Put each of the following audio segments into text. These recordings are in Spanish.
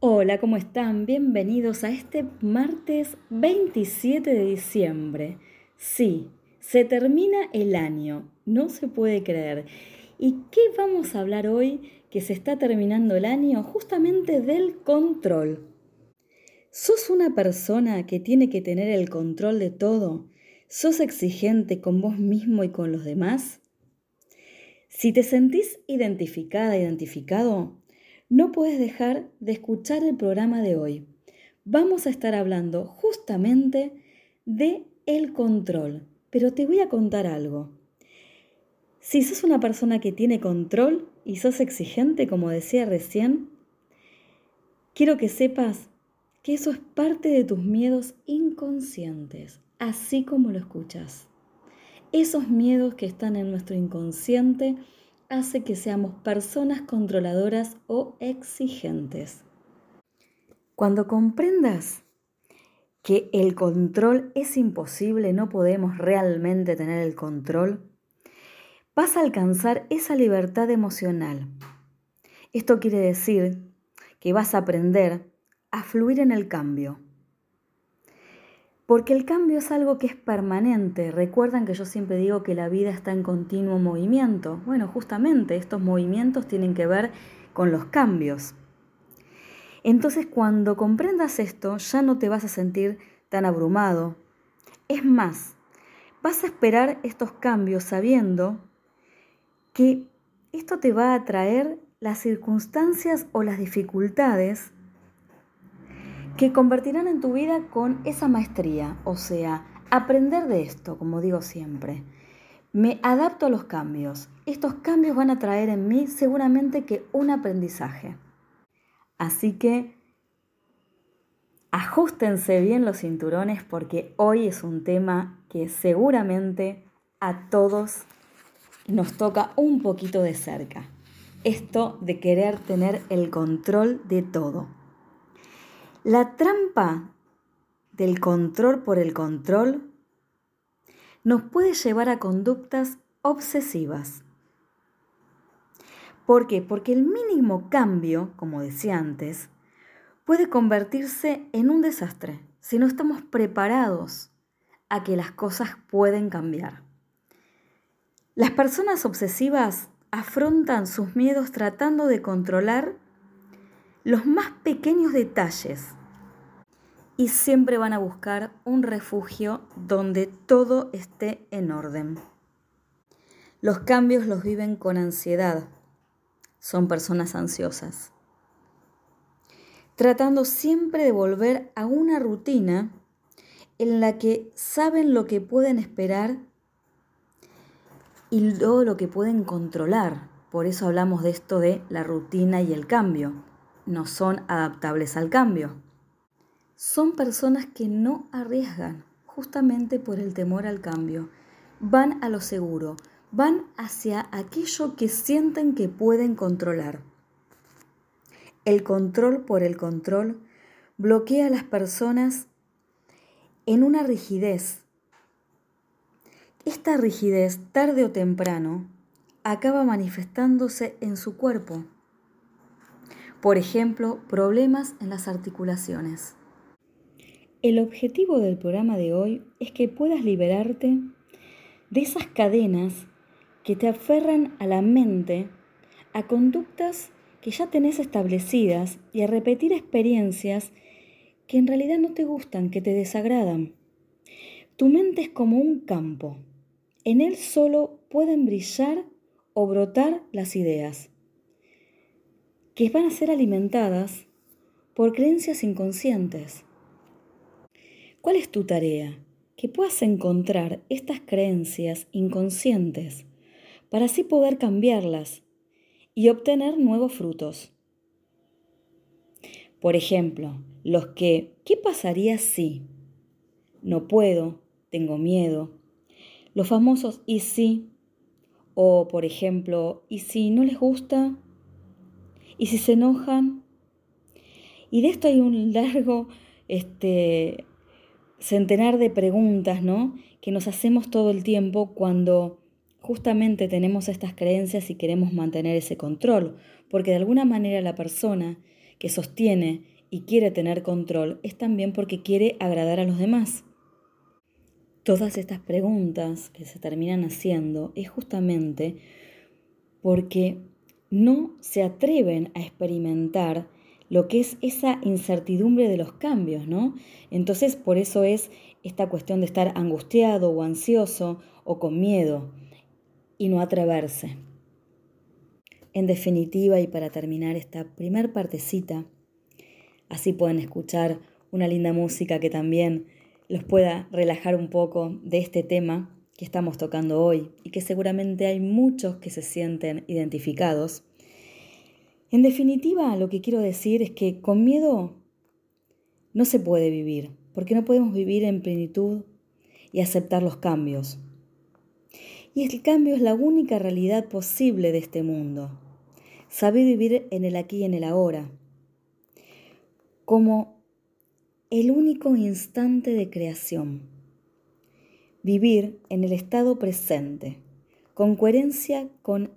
Hola, ¿cómo están? Bienvenidos a este martes 27 de diciembre. Sí, se termina el año, no se puede creer. ¿Y qué vamos a hablar hoy que se está terminando el año? Justamente del control. ¿Sos una persona que tiene que tener el control de todo? ¿Sos exigente con vos mismo y con los demás? Si te sentís identificada, identificado, no puedes dejar de escuchar el programa de hoy. Vamos a estar hablando justamente de el control, pero te voy a contar algo. Si sos una persona que tiene control y sos exigente, como decía recién, quiero que sepas que eso es parte de tus miedos inconscientes, así como lo escuchas. Esos miedos que están en nuestro inconsciente hace que seamos personas controladoras o exigentes. Cuando comprendas que el control es imposible, no podemos realmente tener el control, vas a alcanzar esa libertad emocional. Esto quiere decir que vas a aprender a fluir en el cambio porque el cambio es algo que es permanente. Recuerdan que yo siempre digo que la vida está en continuo movimiento. Bueno, justamente estos movimientos tienen que ver con los cambios. Entonces cuando comprendas esto ya no te vas a sentir tan abrumado. Es más, vas a esperar estos cambios sabiendo que esto te va a traer las circunstancias o las dificultades que convertirán en tu vida con esa maestría, o sea, aprender de esto, como digo siempre. Me adapto a los cambios. Estos cambios van a traer en mí seguramente que un aprendizaje. Así que ajustense bien los cinturones porque hoy es un tema que seguramente a todos nos toca un poquito de cerca. Esto de querer tener el control de todo. La trampa del control por el control nos puede llevar a conductas obsesivas. ¿Por qué? Porque el mínimo cambio, como decía antes, puede convertirse en un desastre si no estamos preparados a que las cosas pueden cambiar. Las personas obsesivas afrontan sus miedos tratando de controlar los más pequeños detalles y siempre van a buscar un refugio donde todo esté en orden. Los cambios los viven con ansiedad. Son personas ansiosas. Tratando siempre de volver a una rutina en la que saben lo que pueden esperar y todo lo que pueden controlar. Por eso hablamos de esto de la rutina y el cambio. No son adaptables al cambio son personas que no arriesgan justamente por el temor al cambio. Van a lo seguro, van hacia aquello que sienten que pueden controlar. El control por el control bloquea a las personas en una rigidez. Esta rigidez, tarde o temprano, acaba manifestándose en su cuerpo. Por ejemplo, problemas en las articulaciones. El objetivo del programa de hoy es que puedas liberarte de esas cadenas que te aferran a la mente, a conductas que ya tenés establecidas y a repetir experiencias que en realidad no te gustan, que te desagradan. Tu mente es como un campo. En él solo pueden brillar o brotar las ideas, que van a ser alimentadas por creencias inconscientes ¿Cuál es tu tarea? Que puedas encontrar estas creencias inconscientes para así poder cambiarlas y obtener nuevos frutos. Por ejemplo, los que, ¿qué pasaría si? No puedo, tengo miedo. Los famosos ¿y si? O, por ejemplo, ¿y si no les gusta? ¿Y si se enojan? Y de esto hay un largo este, centenar de preguntas, ¿no? Que nos hacemos todo el tiempo cuando justamente tenemos estas creencias y queremos mantener ese control, porque de alguna manera la persona que sostiene y quiere tener control es también porque quiere agradar a los demás. Todas estas preguntas que se terminan haciendo es justamente porque no se atreven a experimentar lo que es esa incertidumbre de los cambios, ¿no? Entonces, por eso es esta cuestión de estar angustiado o ansioso o con miedo y no atreverse. En definitiva, y para terminar esta primer partecita, así pueden escuchar una linda música que también los pueda relajar un poco de este tema que estamos tocando hoy y que seguramente hay muchos que se sienten identificados. En definitiva, lo que quiero decir es que con miedo no se puede vivir, porque no podemos vivir en plenitud y aceptar los cambios. Y el cambio es la única realidad posible de este mundo. Saber vivir en el aquí y en el ahora, como el único instante de creación. Vivir en el estado presente, con coherencia con,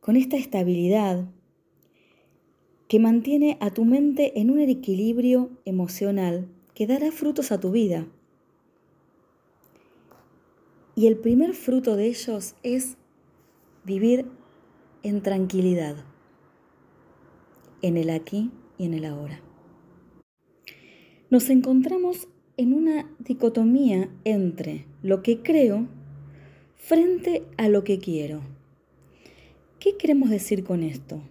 con esta estabilidad que mantiene a tu mente en un equilibrio emocional que dará frutos a tu vida. Y el primer fruto de ellos es vivir en tranquilidad, en el aquí y en el ahora. Nos encontramos en una dicotomía entre lo que creo frente a lo que quiero. ¿Qué queremos decir con esto?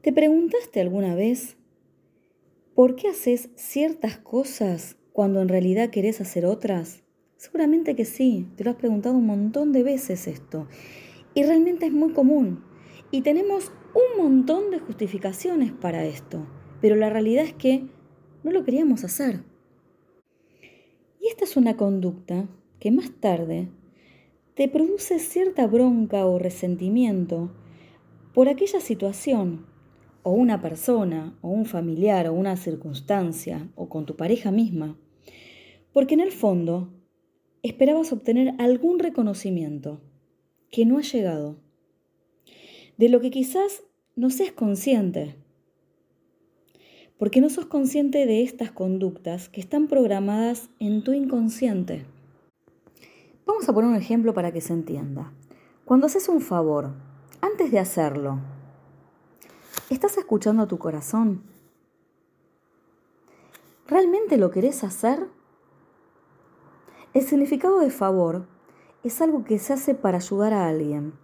¿Te preguntaste alguna vez por qué haces ciertas cosas cuando en realidad querés hacer otras? Seguramente que sí, te lo has preguntado un montón de veces esto. Y realmente es muy común. Y tenemos un montón de justificaciones para esto. Pero la realidad es que no lo queríamos hacer. Y esta es una conducta que más tarde te produce cierta bronca o resentimiento por aquella situación o una persona, o un familiar, o una circunstancia, o con tu pareja misma, porque en el fondo esperabas obtener algún reconocimiento que no ha llegado, de lo que quizás no seas consciente, porque no sos consciente de estas conductas que están programadas en tu inconsciente. Vamos a poner un ejemplo para que se entienda. Cuando haces un favor, antes de hacerlo, ¿Estás escuchando tu corazón? ¿Realmente lo querés hacer? El significado de favor es algo que se hace para ayudar a alguien,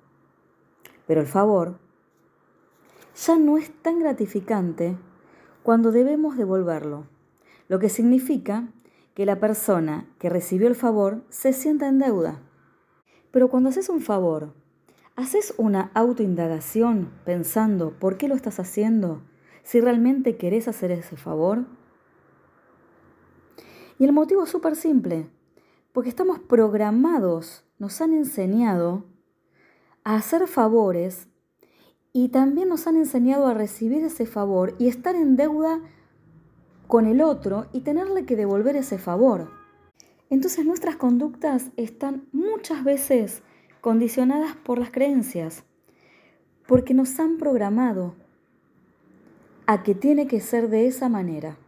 pero el favor ya no es tan gratificante cuando debemos devolverlo, lo que significa que la persona que recibió el favor se sienta en deuda. Pero cuando haces un favor ¿Haces una autoindagación pensando por qué lo estás haciendo? Si realmente querés hacer ese favor. Y el motivo es súper simple, porque estamos programados, nos han enseñado a hacer favores y también nos han enseñado a recibir ese favor y estar en deuda con el otro y tenerle que devolver ese favor. Entonces nuestras conductas están muchas veces condicionadas por las creencias, porque nos han programado a que tiene que ser de esa manera.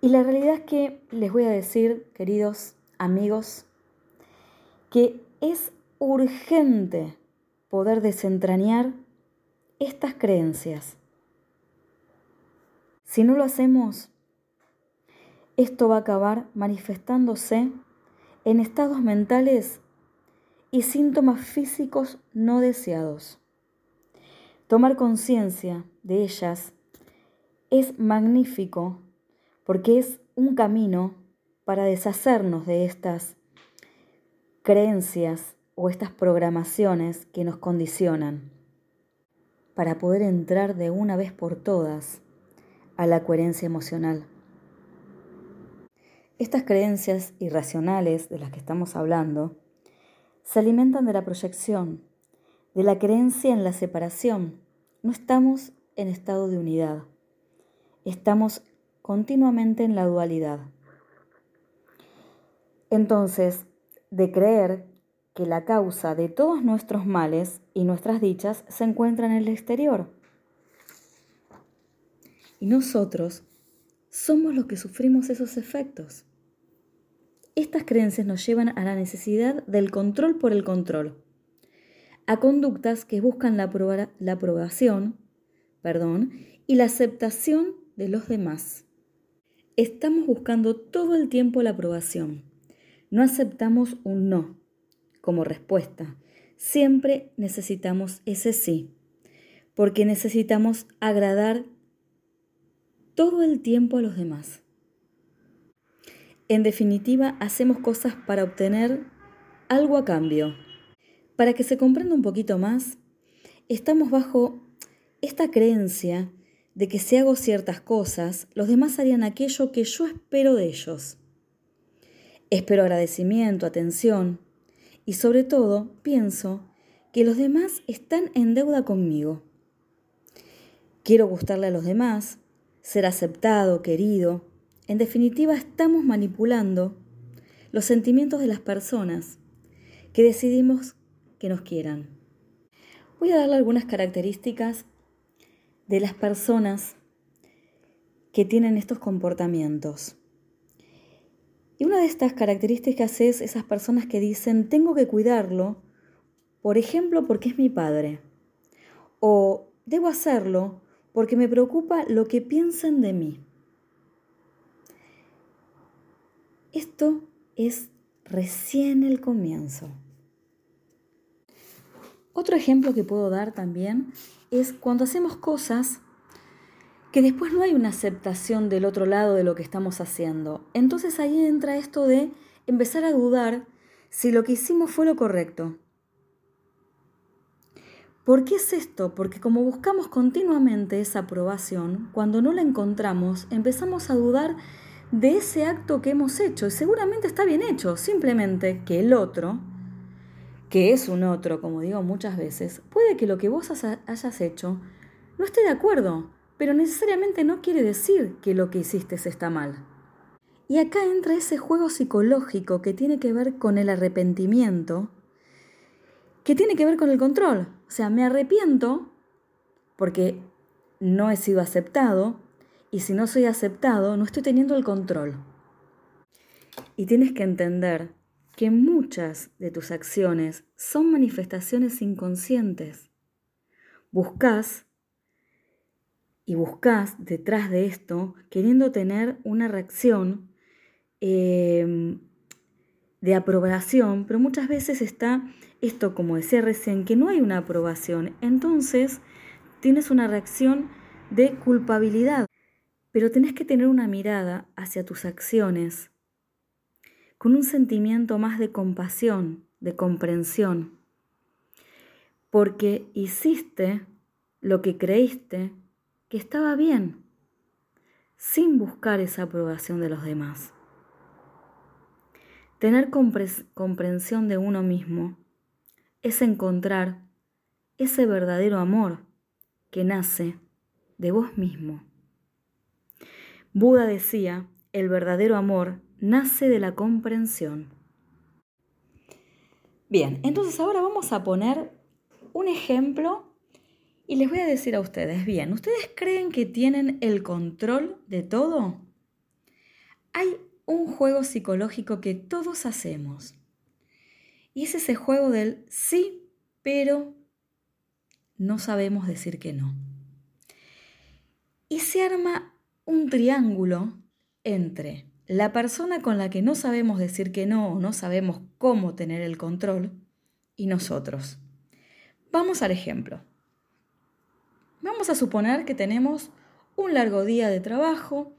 Y la realidad es que les voy a decir, queridos amigos, que es urgente poder desentrañar estas creencias. Si no lo hacemos, esto va a acabar manifestándose en estados mentales y síntomas físicos no deseados. Tomar conciencia de ellas es magnífico porque es un camino para deshacernos de estas creencias o estas programaciones que nos condicionan, para poder entrar de una vez por todas a la coherencia emocional. Estas creencias irracionales de las que estamos hablando se alimentan de la proyección, de la creencia en la separación. No estamos en estado de unidad, estamos continuamente en la dualidad. Entonces, de creer que la causa de todos nuestros males y nuestras dichas se encuentra en el exterior. Y nosotros somos los que sufrimos esos efectos. Estas creencias nos llevan a la necesidad del control por el control, a conductas que buscan la, aprobación perdón, y la aceptación de los demás. Estamos buscando todo el tiempo la aprobación. No aceptamos un no como respuesta. Siempre necesitamos ese sí, porque necesitamos agradar todo el tiempo a los demás. En definitiva, hacemos cosas para obtener algo a cambio. Para que se comprenda un poquito más, estamos bajo esta creencia de que si hago ciertas cosas, los demás harían aquello que yo espero de ellos. Espero agradecimiento, atención y sobre todo pienso que los demás están en deuda conmigo. Quiero gustarle a los demás, ser aceptado, querido. En definitiva, estamos manipulando los sentimientos de las personas que decidimos que nos quieran. Voy a darle algunas características de las personas que tienen estos comportamientos. Y una de estas características es esas personas que dicen, tengo que cuidarlo, por ejemplo, porque es mi padre. O debo hacerlo porque me preocupa lo que piensan de mí. Esto es recién el comienzo. Otro ejemplo que puedo dar también es cuando hacemos cosas que después no hay una aceptación del otro lado de lo que estamos haciendo. Entonces ahí entra esto de empezar a dudar si lo que hicimos fue lo correcto. ¿Por qué es esto? Porque como buscamos continuamente esa aprobación, cuando no la encontramos, empezamos a dudar de ese acto que hemos hecho. Y seguramente está bien hecho, simplemente que el otro que es un otro, como digo muchas veces, puede que lo que vos hayas hecho no esté de acuerdo, pero necesariamente no quiere decir que lo que hiciste está mal. Y acá entra ese juego psicológico que tiene que ver con el arrepentimiento, que tiene que ver con el control. O sea, me arrepiento porque no he sido aceptado y si no soy aceptado no estoy teniendo el control. Y tienes que entender que muchas de tus acciones son manifestaciones inconscientes. Buscas y buscas detrás de esto queriendo tener una reacción em, de aprobación, pero muchas veces está esto, como decía recién, que no hay una aprobación. Entonces tienes una reacción de culpabilidad, pero tenés que tener una mirada hacia tus acciones con un sentimiento más de compasión, de comprensión, porque hiciste lo que creíste que estaba bien, sin buscar esa aprobación de los demás. Tener comprensión de uno mismo es encontrar ese verdadero amor que nace de vos mismo. Buda decía, el verdadero amor nace de la comprensión. Bien, entonces ahora vamos a poner un ejemplo y les voy a decir a ustedes, bien, ¿ustedes creen que tienen el control de todo? Hay un juego psicológico que todos hacemos. Y es ese juego del sí, pero no sabemos decir que no. Y se arma un triángulo entre la persona con la que no sabemos decir que no o no sabemos cómo tener el control y nosotros. Vamos al ejemplo. Vamos a suponer que tenemos un largo día de trabajo,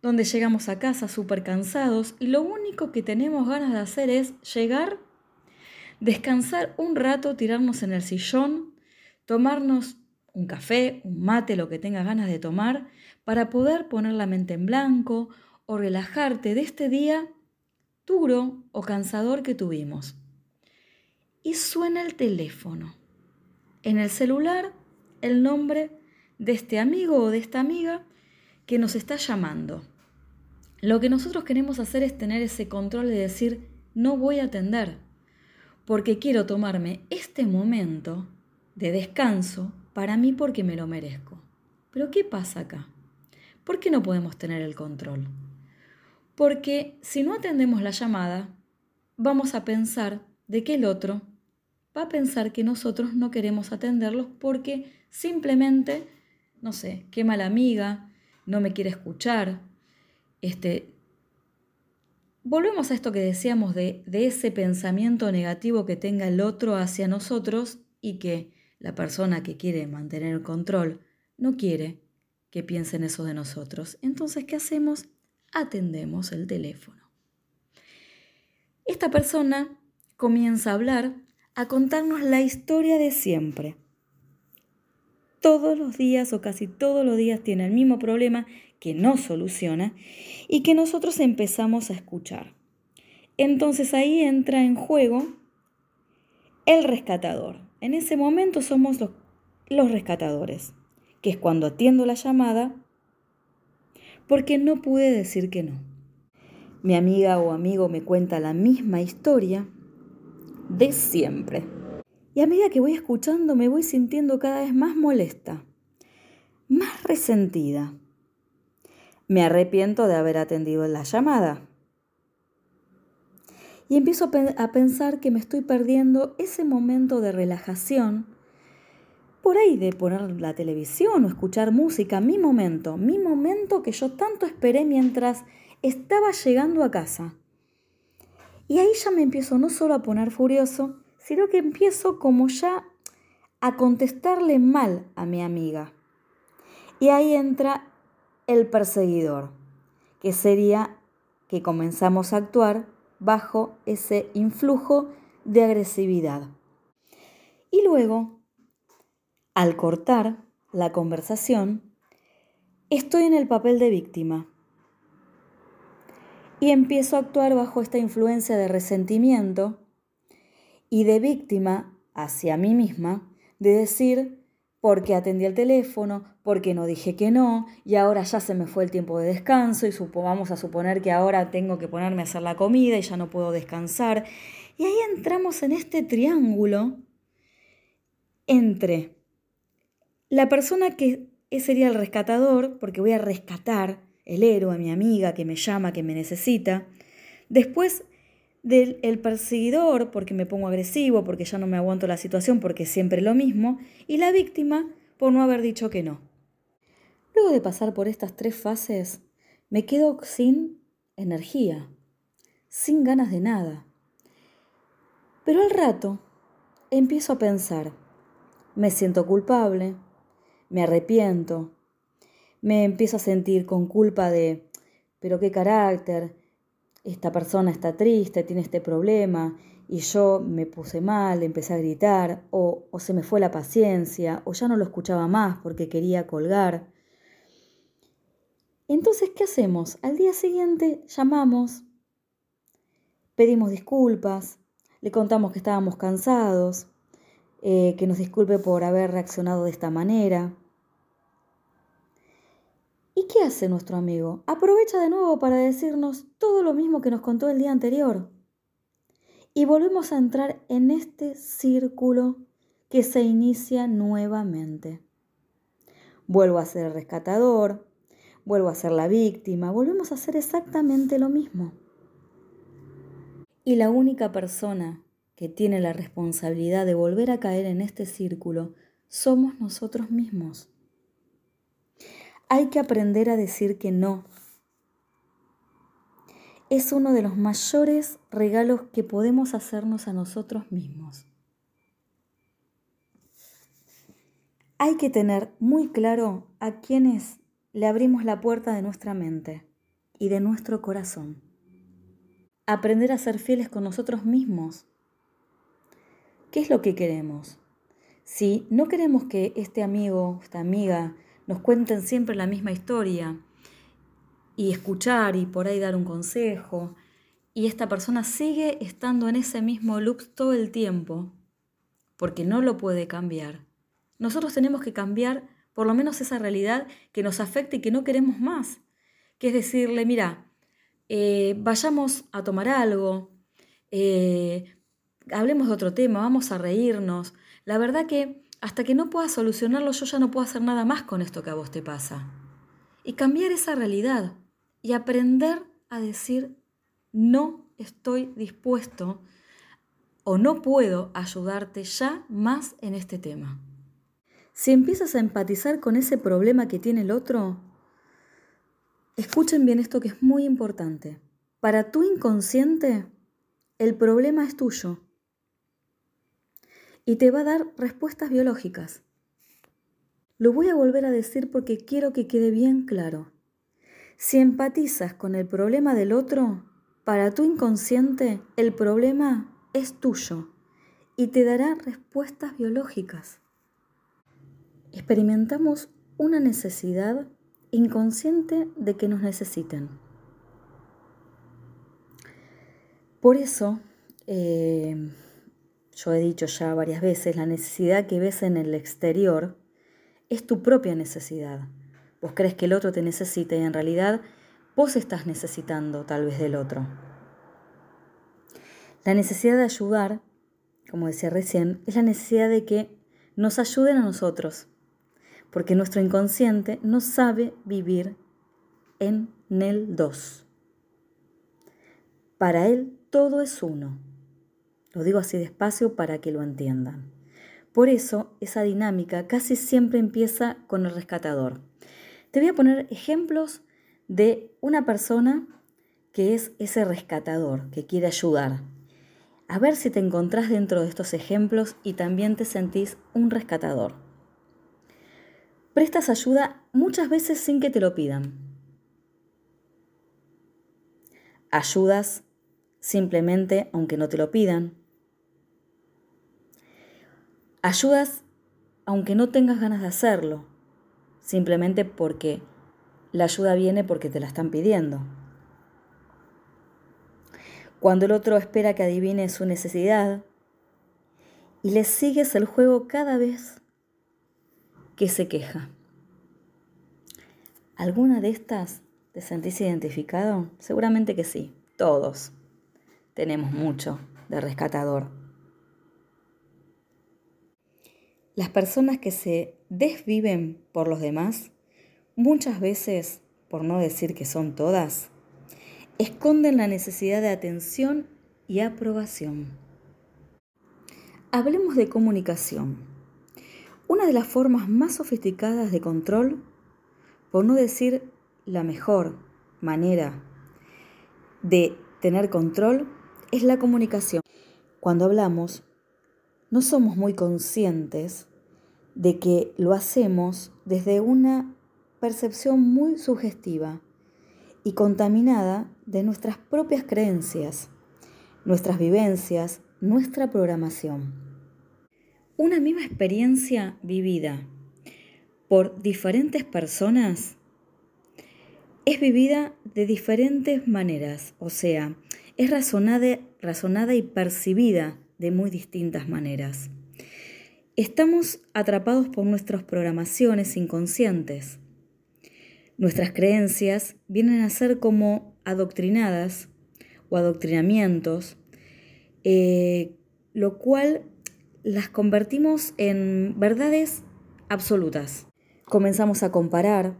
donde llegamos a casa súper cansados y lo único que tenemos ganas de hacer es llegar, descansar un rato, tirarnos en el sillón, tomarnos un café, un mate, lo que tengas ganas de tomar, para poder poner la mente en blanco o relajarte de este día duro o cansador que tuvimos. Y suena el teléfono. En el celular el nombre de este amigo o de esta amiga que nos está llamando. Lo que nosotros queremos hacer es tener ese control de decir, no voy a atender, porque quiero tomarme este momento de descanso para mí porque me lo merezco. Pero ¿qué pasa acá? ¿Por qué no podemos tener el control? Porque si no atendemos la llamada, vamos a pensar de que el otro va a pensar que nosotros no queremos atenderlos porque simplemente, no sé, qué mala amiga, no me quiere escuchar. Este, volvemos a esto que decíamos de, de ese pensamiento negativo que tenga el otro hacia nosotros y que la persona que quiere mantener el control no quiere que piensen eso de nosotros. Entonces, ¿qué hacemos? Atendemos el teléfono. Esta persona comienza a hablar, a contarnos la historia de siempre. Todos los días o casi todos los días tiene el mismo problema que no soluciona y que nosotros empezamos a escuchar. Entonces ahí entra en juego el rescatador. En ese momento somos los, rescatadores que es cuando atiendo la llamada porque no pude decir que no. Mi amiga o amigo me cuenta la misma historia de siempre. Y a medida que voy escuchando me voy sintiendo cada vez más molesta, más resentida. Me arrepiento de haber atendido la llamada. Y empiezo a pensar que me estoy perdiendo ese momento de relajación por ahí de poner la televisión o escuchar música, mi momento, mi momento que yo tanto esperé mientras estaba llegando a casa. Y ahí ya me empiezo no solo a poner furioso, sino que empiezo como ya a contestarle mal a mi amiga. Y ahí entra el perseguidor, que sería que comenzamos a actuar bajo ese influjo de agresividad. Y luego al cortar la conversación, estoy en el papel de víctima y empiezo a actuar bajo esta influencia de resentimiento y de víctima hacia mí misma, de decir, porque atendí el teléfono, porque no dije que no, y ahora ya se me fue el tiempo de descanso, y vamos a suponer que ahora tengo que ponerme a hacer la comida y ya no puedo descansar. Y ahí entramos en este triángulo entre la persona que sería el rescatador, porque voy a rescatar el héroe, mi amiga que me llama, que me necesita. Después del el perseguidor, porque me pongo agresivo, porque ya no me aguanto la situación, porque es siempre lo mismo. Y la víctima, por no haber dicho que no. Luego de pasar por estas tres fases, me quedo sin energía, sin ganas de nada. Pero al rato empiezo a pensar, me siento culpable, me arrepiento, me empiezo a sentir con culpa de, pero qué carácter, esta persona está triste, tiene este problema, y yo me puse mal, empecé a gritar, o, o se me fue la paciencia, o ya no lo escuchaba más porque quería colgar. Entonces, ¿qué hacemos? Al día siguiente llamamos, pedimos disculpas, le contamos que estábamos cansados, eh, que nos disculpe por haber reaccionado de esta manera. ¿Y qué hace nuestro amigo? Aprovecha de nuevo para decirnos todo lo mismo que nos contó el día anterior. Y volvemos a entrar en este círculo que se inicia nuevamente. Vuelvo a ser el rescatador, vuelvo a ser la víctima, volvemos a hacer exactamente lo mismo. Y la única persona que tiene la responsabilidad de volver a caer en este círculo somos nosotros mismos. Hay que aprender a decir que no. Es uno de los mayores regalos que podemos hacernos a nosotros mismos. Hay que tener muy claro a quienes le abrimos la puerta de nuestra mente y de nuestro corazón. Aprender a ser fieles con nosotros mismos ¿Qué es lo que queremos? Si no queremos que este amigo, esta amiga, nos cuenten siempre la misma historia y escuchar y por ahí dar un consejo, y esta persona sigue estando en ese mismo loop todo el tiempo, porque no lo puede cambiar. Nosotros tenemos que cambiar por lo menos esa realidad que nos afecta y que no queremos más, que es decirle, mira, eh, vayamos a tomar algo, eh, hablemos de otro tema, vamos a reírnos. La verdad que hasta que no puedas solucionarlo, yo ya no puedo hacer nada más con esto que a vos te pasa. y cambiar esa realidad y aprender a decir no estoy dispuesto o no puedo ayudarte ya más en este tema. Si empiezas a empatizar con ese problema que tiene el otro, escuchen bien esto que es muy importante. Para tu inconsciente, el problema es tuyo y te va a dar respuestas biológicas. Lo voy a volver a decir porque quiero que quede bien claro. Si empatizas con el problema del otro, para tu inconsciente el problema es tuyo y te dará respuestas biológicas. Experimentamos una necesidad inconsciente de que nos necesiten. Por eso, eh, yo he dicho ya varias veces, la necesidad que ves en el exterior es tu propia necesidad. Vos crees que el otro te necesita y en realidad vos estás necesitando tal vez del otro. La necesidad de ayudar, como decía recién, es la necesidad de que nos ayuden a nosotros, porque nuestro inconsciente no sabe vivir en el dos. Para él todo es uno. Lo digo así despacio para que lo entiendan. Por eso esa dinámica casi siempre empieza con el rescatador. Te voy a poner ejemplos de una persona que es ese rescatador, que quiere ayudar, a ver si te encontrás dentro de estos ejemplos y también te sentís un rescatador. Prestas ayuda muchas veces sin que te lo pidan. Ayudas simplemente aunque no te lo pidan. Ayudas aunque no tengas ganas de hacerlo, simplemente porque la ayuda viene porque te la están pidiendo. Cuando el otro espera que adivine su necesidad y le sigues el juego cada vez que se queja. ¿Alguna de estas te sentís identificado? Seguramente que sí, todos tenemos mucho de rescatador. Las personas que se desviven por los demás, muchas veces, por no decir que son todas, esconden la necesidad de atención y aprobación. Hablemos de comunicación. Una de las formas más sofisticadas de control, por no decir la mejor manera de tener control, es la comunicación. Cuando hablamos, no somos muy conscientes de que lo hacemos desde una percepción muy sugestiva y contaminada de nuestras propias creencias, nuestras vivencias, nuestra programación. Una misma experiencia vivida por diferentes personas es vivida de diferentes maneras, o sea, es razonada, razonada y percibida de muy distintas maneras. Estamos atrapados por nuestras programaciones inconscientes Nuestras creencias vienen a ser como adoctrinadas o adoctrinamientos, eh, lo cual las convertimos en verdades absolutas. Comenzamos a comparar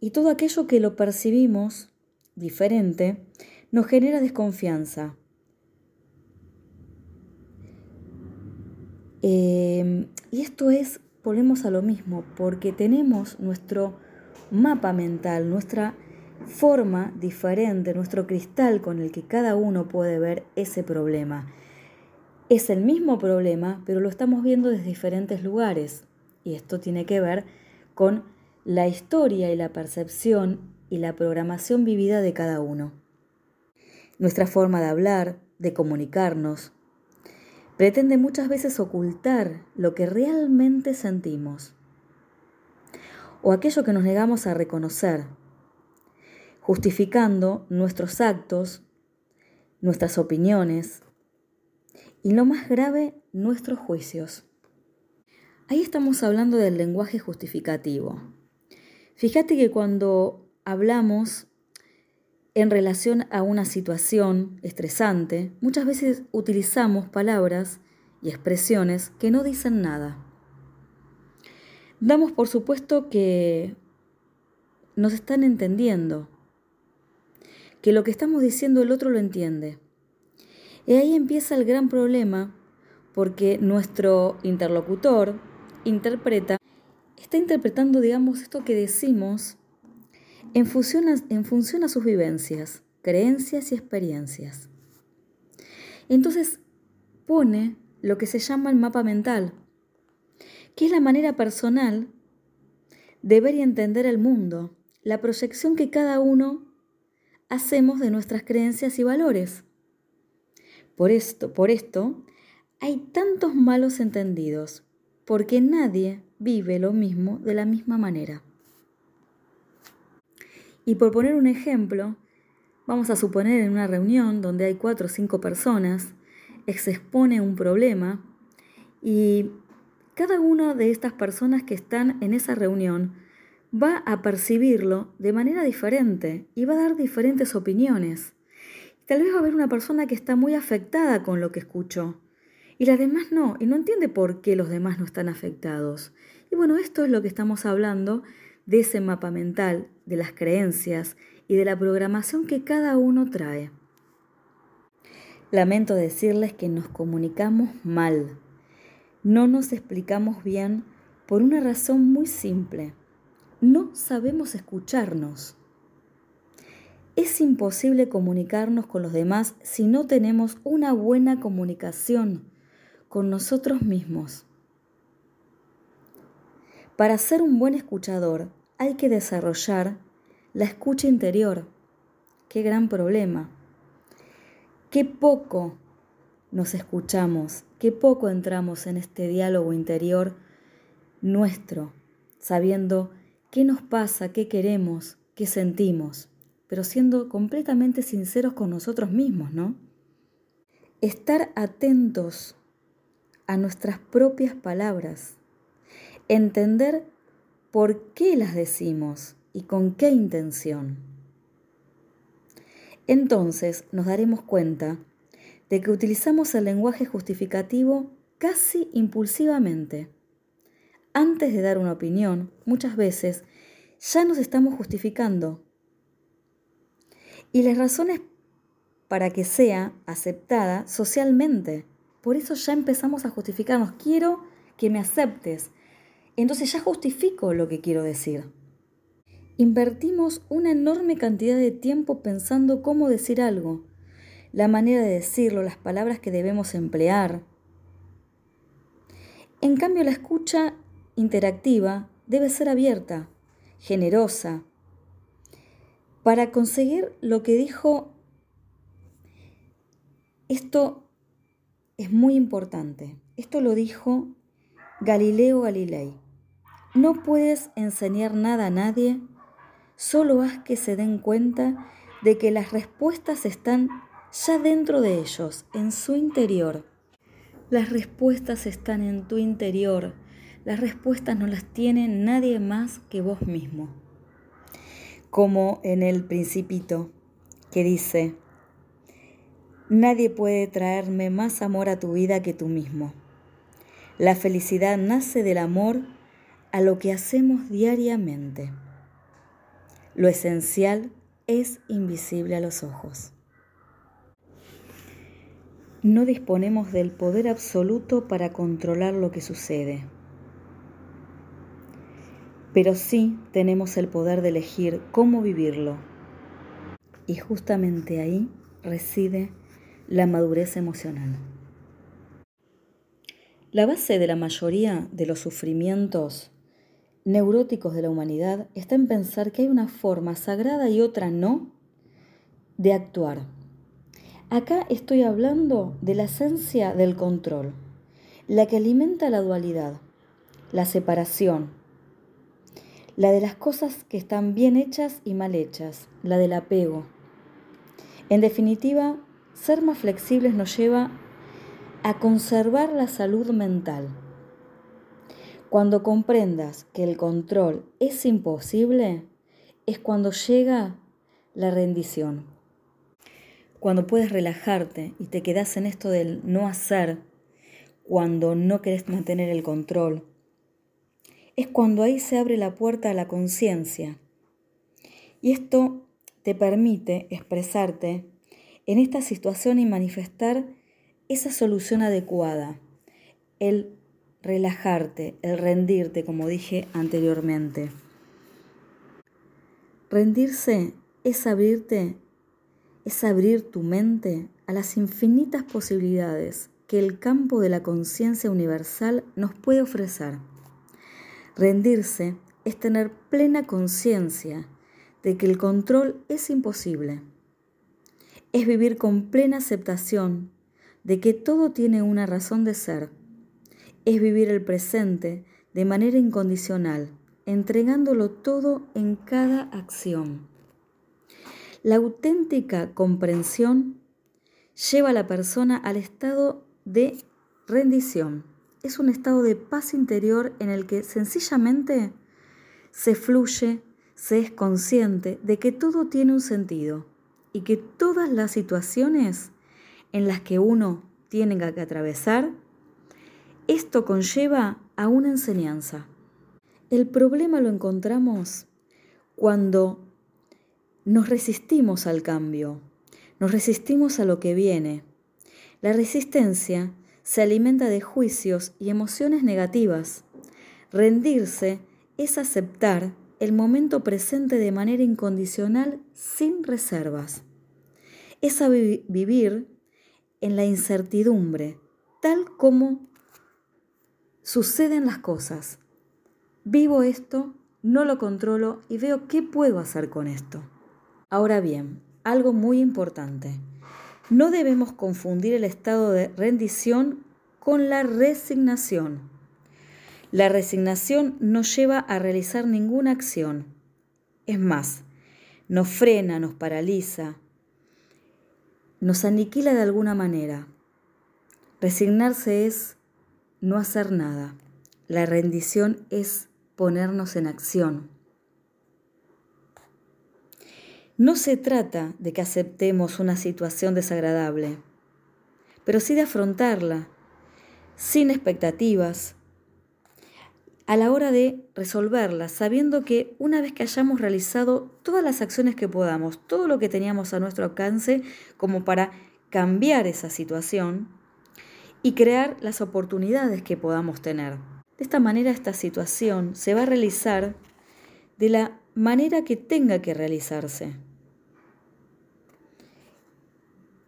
y todo aquello que lo percibimos diferente nos genera desconfianza. Eh, y esto es, volvemos a lo mismo, porque tenemos nuestro mapa mental, nuestra forma diferente, nuestro cristal con el que cada uno puede ver ese problema. Es el mismo problema, pero lo estamos viendo desde diferentes lugares. Y esto tiene que ver con la historia y la percepción y la programación vivida de cada uno. Nuestra forma de hablar, de comunicarnos, pretende muchas veces ocultar lo que realmente sentimos o aquello que nos negamos a reconocer, justificando nuestros actos, nuestras opiniones y lo más grave, nuestros juicios. Ahí estamos hablando del lenguaje justificativo. Fíjate que cuando hablamos en relación a una situación estresante, muchas veces utilizamos palabras y expresiones que no dicen nada. Damos por supuesto que nos están entendiendo, que lo que estamos diciendo el otro lo entiende. Y ahí empieza el gran problema porque nuestro interlocutor interpreta, está interpretando, digamos, esto que decimos en función a, en función a sus vivencias, creencias y experiencias. Entonces pone lo que se llama el mapa mental, que es la manera personal de ver y entender el mundo, la proyección que cada uno hacemos de nuestras creencias y valores. Por esto, por esto, hay tantos malos entendidos, porque nadie vive lo mismo de la misma manera. Y por poner un ejemplo, vamos a suponer en una reunión donde hay cuatro o cinco personas, se expone un problema y cada una de estas personas que están en esa reunión va a percibirlo de manera diferente y va a dar diferentes opiniones. Tal vez va a haber una persona que está muy afectada con lo que escuchó y las demás no, y no entiende por qué los demás no están afectados. Y bueno, esto es lo que estamos hablando de ese mapa mental, de las creencias y de la programación que cada uno trae. Lamento decirles que nos comunicamos mal. No nos explicamos bien por una razón muy simple. No sabemos escucharnos. Es imposible comunicarnos con los demás si no tenemos una buena comunicación con nosotros mismos. Para ser un buen escuchador hay que desarrollar la escucha interior. Qué gran problema. Qué poco nos escuchamos, qué poco entramos en este diálogo interior nuestro, sabiendo qué nos pasa, qué queremos, qué sentimos, pero siendo completamente sinceros con nosotros mismos, ¿no? Estar atentos a nuestras propias palabras, entender por qué las decimos y con qué intención entonces nos daremos cuenta de que utilizamos el lenguaje justificativo casi impulsivamente. Antes de dar una opinión, muchas veces ya nos estamos justificando. Y las razones para que sea aceptada socialmente. Por eso ya empezamos a justificarnos. Quiero que me aceptes. Entonces ya justifico lo que quiero decir. Invertimos una enorme cantidad de tiempo pensando cómo decir algo, la manera de decirlo, las palabras que debemos emplear. En cambio, la escucha interactiva debe ser abierta, generosa, para conseguir lo que dijo. Esto es muy importante. Esto lo dijo Galileo Galilei. No puedes enseñar nada a nadie Solo haz que se den cuenta de que las respuestas están ya dentro de ellos, en su interior. Las respuestas están en tu interior. Las respuestas no las tiene nadie más que vos mismo. Como en el principito que dice, nadie puede traerme más amor a tu vida que tú mismo. La felicidad nace del amor a lo que hacemos diariamente. Lo esencial es invisible a los ojos. No disponemos del poder absoluto para controlar lo que sucede, pero sí tenemos el poder de elegir cómo vivirlo. Y justamente ahí reside la madurez emocional. La base de la mayoría de los sufrimientos neuróticos de la humanidad está en pensar que hay una forma sagrada y otra no de actuar. Acá estoy hablando de la esencia del control, la que alimenta la dualidad, la separación, la de las cosas que están bien hechas y mal hechas, la del apego. En definitiva, ser más flexibles nos lleva a conservar la salud mental cuando comprendas que el control es imposible, es cuando llega la rendición. Cuando puedes relajarte y te quedas en esto del no hacer, cuando no querés mantener el control, es cuando ahí se abre la puerta a la conciencia. Y esto te permite expresarte en esta situación y manifestar esa solución adecuada, el relajarte, el rendirte, como dije anteriormente. Rendirse es abrirte, es abrir tu mente a las infinitas posibilidades que el campo de la conciencia universal nos puede ofrecer. Rendirse es tener plena conciencia de que el control es imposible. Es vivir con plena aceptación de que todo tiene una razón de ser. Es vivir el presente de manera incondicional, entregándolo todo en cada acción. La auténtica comprensión lleva a la persona al estado de rendición. Es un estado de paz interior en el que sencillamente se fluye, se es consciente de que todo tiene un sentido y que todas las situaciones en las que uno tiene que atravesar, esto conlleva a una enseñanza. El problema lo encontramos cuando nos resistimos al cambio, nos resistimos a lo que viene. La resistencia se alimenta de juicios y emociones negativas. Rendirse es aceptar el momento presente de manera incondicional sin reservas. Es vivir en la incertidumbre, tal como suceden las cosas. Vivo esto, no lo controlo y veo qué puedo hacer con esto. Ahora bien, algo muy importante. No debemos confundir el estado de rendición con la resignación. La resignación no lleva a realizar ninguna acción. Es más, nos frena, nos paraliza, nos aniquila de alguna manera. Resignarse es no hacer nada. La rendición es ponernos en acción. No se trata de que aceptemos una situación desagradable, pero sí de afrontarla, sin expectativas, a la hora de resolverlas, sabiendo que una vez que hayamos realizado todas las acciones que podamos, todo lo que teníamos a nuestro alcance como para cambiar esa situación y crear las oportunidades que podamos tener. De esta manera esta situación se va a realizar de la manera que tenga que realizarse.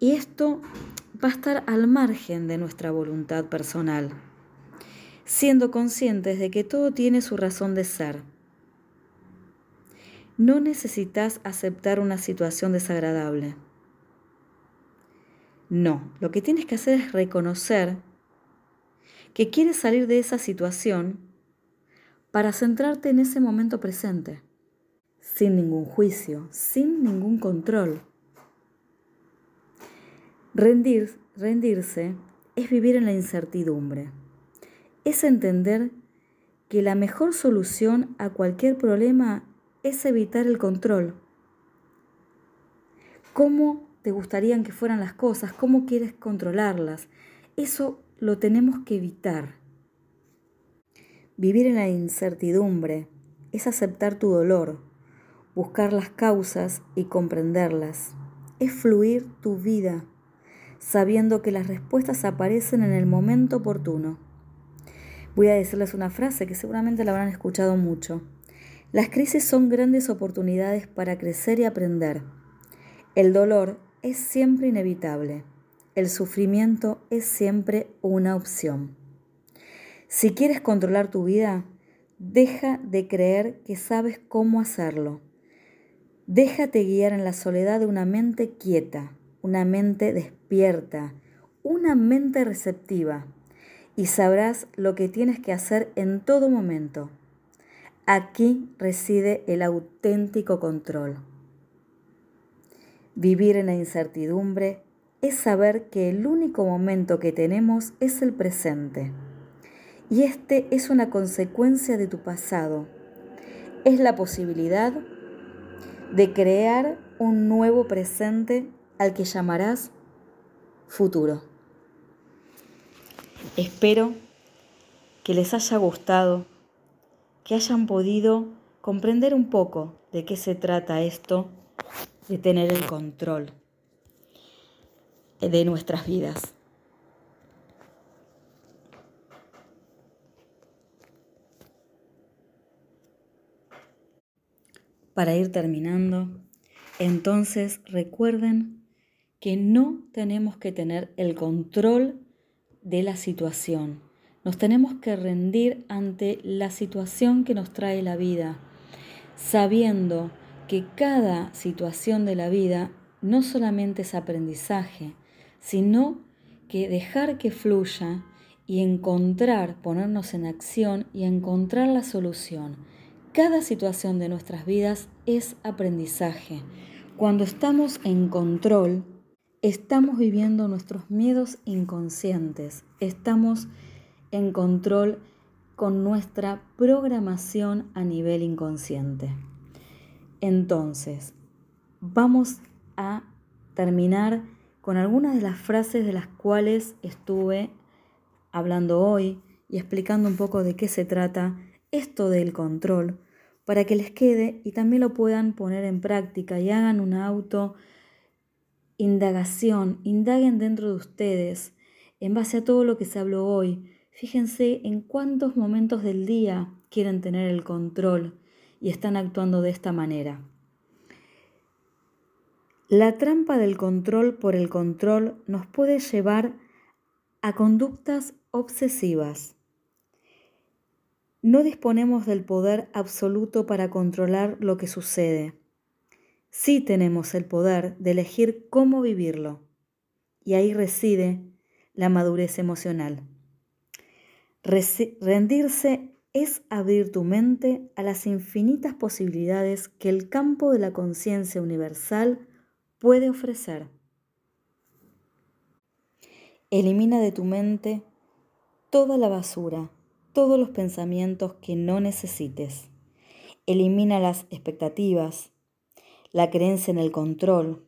Y esto va a estar al margen de nuestra voluntad personal siendo conscientes de que todo tiene su razón de ser. No necesitas aceptar una situación desagradable. No, lo que tienes que hacer es reconocer que quieres salir de esa situación para centrarte en ese momento presente, sin ningún juicio, sin ningún control. Rendir, rendirse es vivir en la incertidumbre es entender que la mejor solución a cualquier problema es evitar el control. ¿Cómo te gustarían que fueran las cosas? ¿Cómo quieres controlarlas? Eso lo tenemos que evitar. Vivir en la incertidumbre es aceptar tu dolor, buscar las causas y comprenderlas. Es fluir tu vida, sabiendo que las respuestas aparecen en el momento oportuno voy a decirles una frase que seguramente la habrán escuchado mucho. Las crisis son grandes oportunidades para crecer y aprender. El dolor es siempre inevitable. El sufrimiento es siempre una opción. Si quieres controlar tu vida, deja de creer que sabes cómo hacerlo. Déjate guiar en la soledad de una mente quieta, una mente despierta, una mente receptiva y sabrás lo que tienes que hacer en todo momento. Aquí reside el auténtico control. Vivir en la incertidumbre es saber que el único momento que tenemos es el presente. Y este es una consecuencia de tu pasado. Es la posibilidad de crear un nuevo presente al que llamarás futuro. Espero que les haya gustado, que hayan podido comprender un poco de qué se trata esto de tener el control de nuestras vidas. Para ir terminando, entonces recuerden que no tenemos que tener el control de la situación. Nos tenemos que rendir ante la situación que nos trae la vida, sabiendo que cada situación de la vida no solamente es aprendizaje, sino que dejar que fluya y encontrar, ponernos en acción y encontrar la solución. Cada situación de nuestras vidas es aprendizaje. Cuando estamos en control, estamos viviendo nuestros miedos inconscientes, estamos en control con nuestra programación a nivel inconsciente. Entonces, vamos a terminar con algunas de las frases de las cuales estuve hablando hoy y explicando un poco de qué se trata esto del control, para que les quede y también lo puedan poner en práctica y hagan una auto indagación, indaguen dentro de ustedes en base a todo lo que se habló hoy. Fíjense en cuántos momentos del día quieren tener el control y están actuando de esta manera. La trampa del control por el control nos puede llevar a conductas obsesivas. No disponemos del poder absoluto para controlar lo que sucede. Sí tenemos el poder de elegir cómo vivirlo. Y ahí reside la madurez emocional. rendirse es abrir tu mente a las infinitas posibilidades que el campo de la conciencia universal puede ofrecer. Elimina de tu mente toda la basura, todos los pensamientos que no necesites. Elimina las expectativas, la creencia en el control.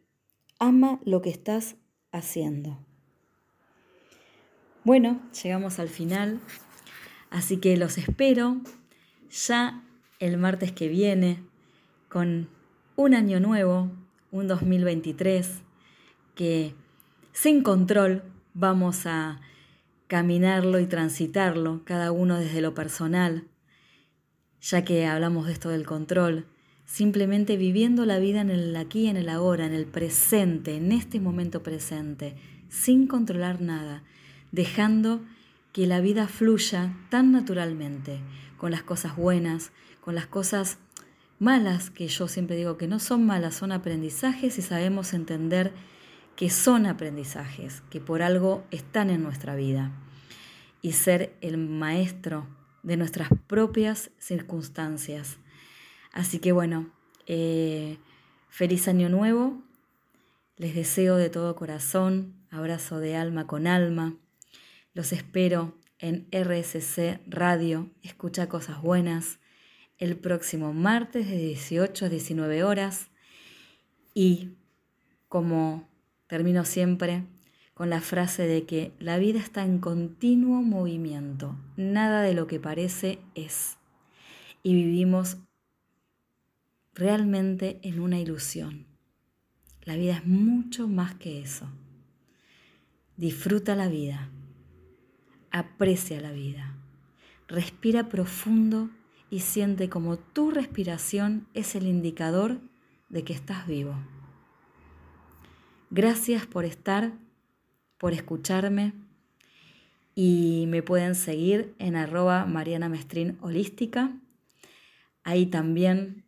Ama lo que estás haciendo. Bueno, llegamos al final, así que los espero ya el martes que viene con un año nuevo, un 2023 que sin control vamos a caminarlo y transitarlo, cada uno desde lo personal, ya que hablamos de esto del control, simplemente viviendo la vida en el aquí, en el ahora, en el presente, en este momento presente, sin controlar nada, dejando que la vida fluya tan naturalmente, con las cosas buenas, con las cosas malas, que yo siempre digo que no son malas, son aprendizajes y sabemos entender que son aprendizajes, que por algo están en nuestra vida. Y ser el maestro de nuestras propias circunstancias. Así que bueno, eh, feliz año nuevo. Les deseo de todo corazón, abrazo de alma con alma. Los espero en RSC Radio, escucha cosas buenas el próximo martes de 18 a 19 horas y como termino siempre con la frase de que la vida está en continuo movimiento, nada de lo que parece es y vivimos realmente en una ilusión. La vida es mucho más que eso. Disfruta la vida, aprecia la vida, respira profundo y siente como tu respiración es el indicador de que estás vivo. Gracias por estar, por escucharme y me pueden seguir en arroba Mariana Mestrín Holística. Ahí también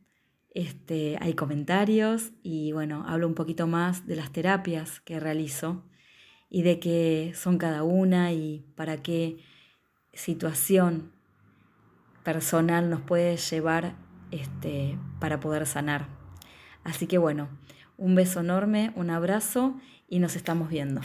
este, hay comentarios y bueno, hablo un poquito más de las terapias que realizo y de qué son cada una y para qué situación personal nos puede llevar este, para poder sanar. Así que bueno, un beso enorme, un abrazo y nos estamos viendo.